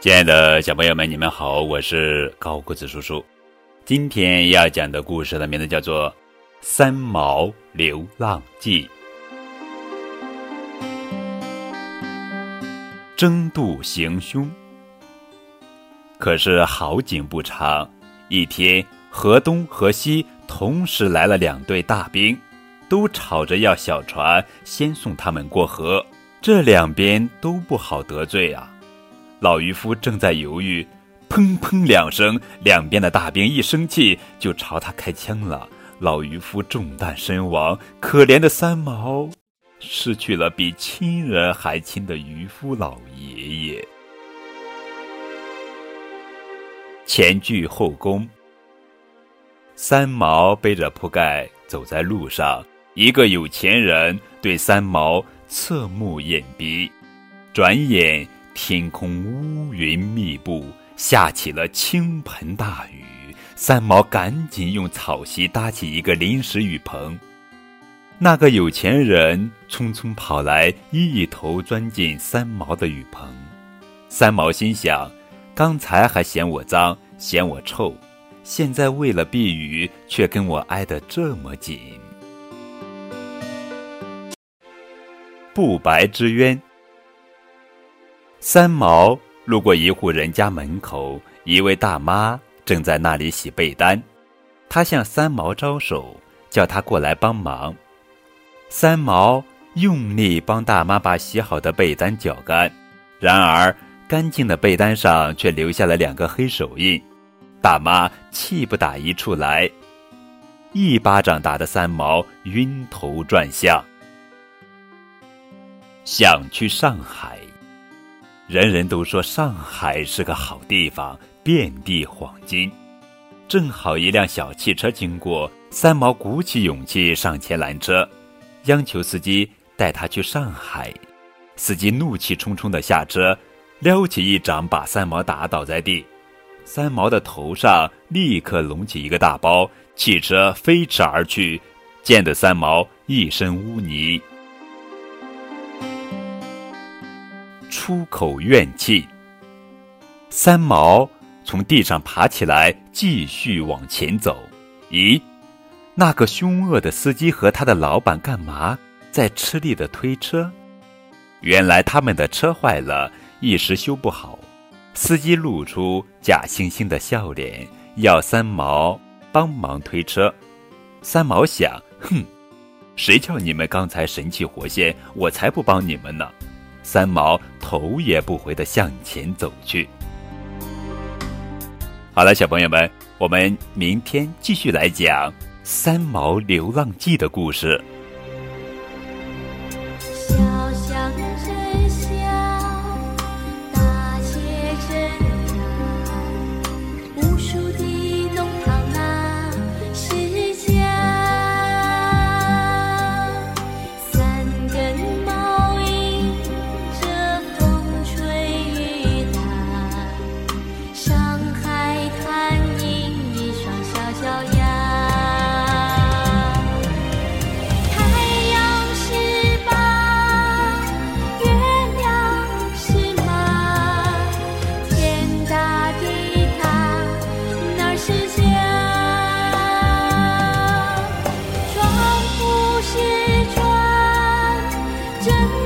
亲爱的小朋友们，你们好，我是高个子叔叔。今天要讲的故事的名字叫做《三毛流浪记》。争渡行凶。可是好景不长，一天河东河西同时来了两队大兵，都吵着要小船先送他们过河，这两边都不好得罪啊。老渔夫正在犹豫，砰砰两声，两边的大兵一生气就朝他开枪了。老渔夫中弹身亡，可怜的三毛失去了比亲人还亲的渔夫老爷爷。前倨后宫。三毛背着铺盖走在路上，一个有钱人对三毛侧目掩鼻，转眼。天空乌云密布，下起了倾盆大雨。三毛赶紧用草席搭起一个临时雨棚。那个有钱人匆匆跑来，一头钻进三毛的雨棚。三毛心想：刚才还嫌我脏，嫌我臭，现在为了避雨，却跟我挨得这么紧。不白之冤。三毛路过一户人家门口，一位大妈正在那里洗被单，她向三毛招手，叫他过来帮忙。三毛用力帮大妈把洗好的被单搅干，然而干净的被单上却留下了两个黑手印。大妈气不打一处来，一巴掌打得三毛晕头转向。想去上海。人人都说上海是个好地方，遍地黄金。正好一辆小汽车经过，三毛鼓起勇气上前拦车，央求司机带他去上海。司机怒气冲冲地下车，撩起一掌把三毛打倒在地。三毛的头上立刻隆起一个大包，汽车飞驰而去，溅得三毛一身污泥。出口怨气。三毛从地上爬起来，继续往前走。咦，那个凶恶的司机和他的老板干嘛在吃力的推车？原来他们的车坏了，一时修不好。司机露出假惺惺的笑脸，要三毛帮忙推车。三毛想：哼，谁叫你们刚才神气活现，我才不帮你们呢。三毛头也不回的向前走去。好了，小朋友们，我们明天继续来讲《三毛流浪记》的故事。真。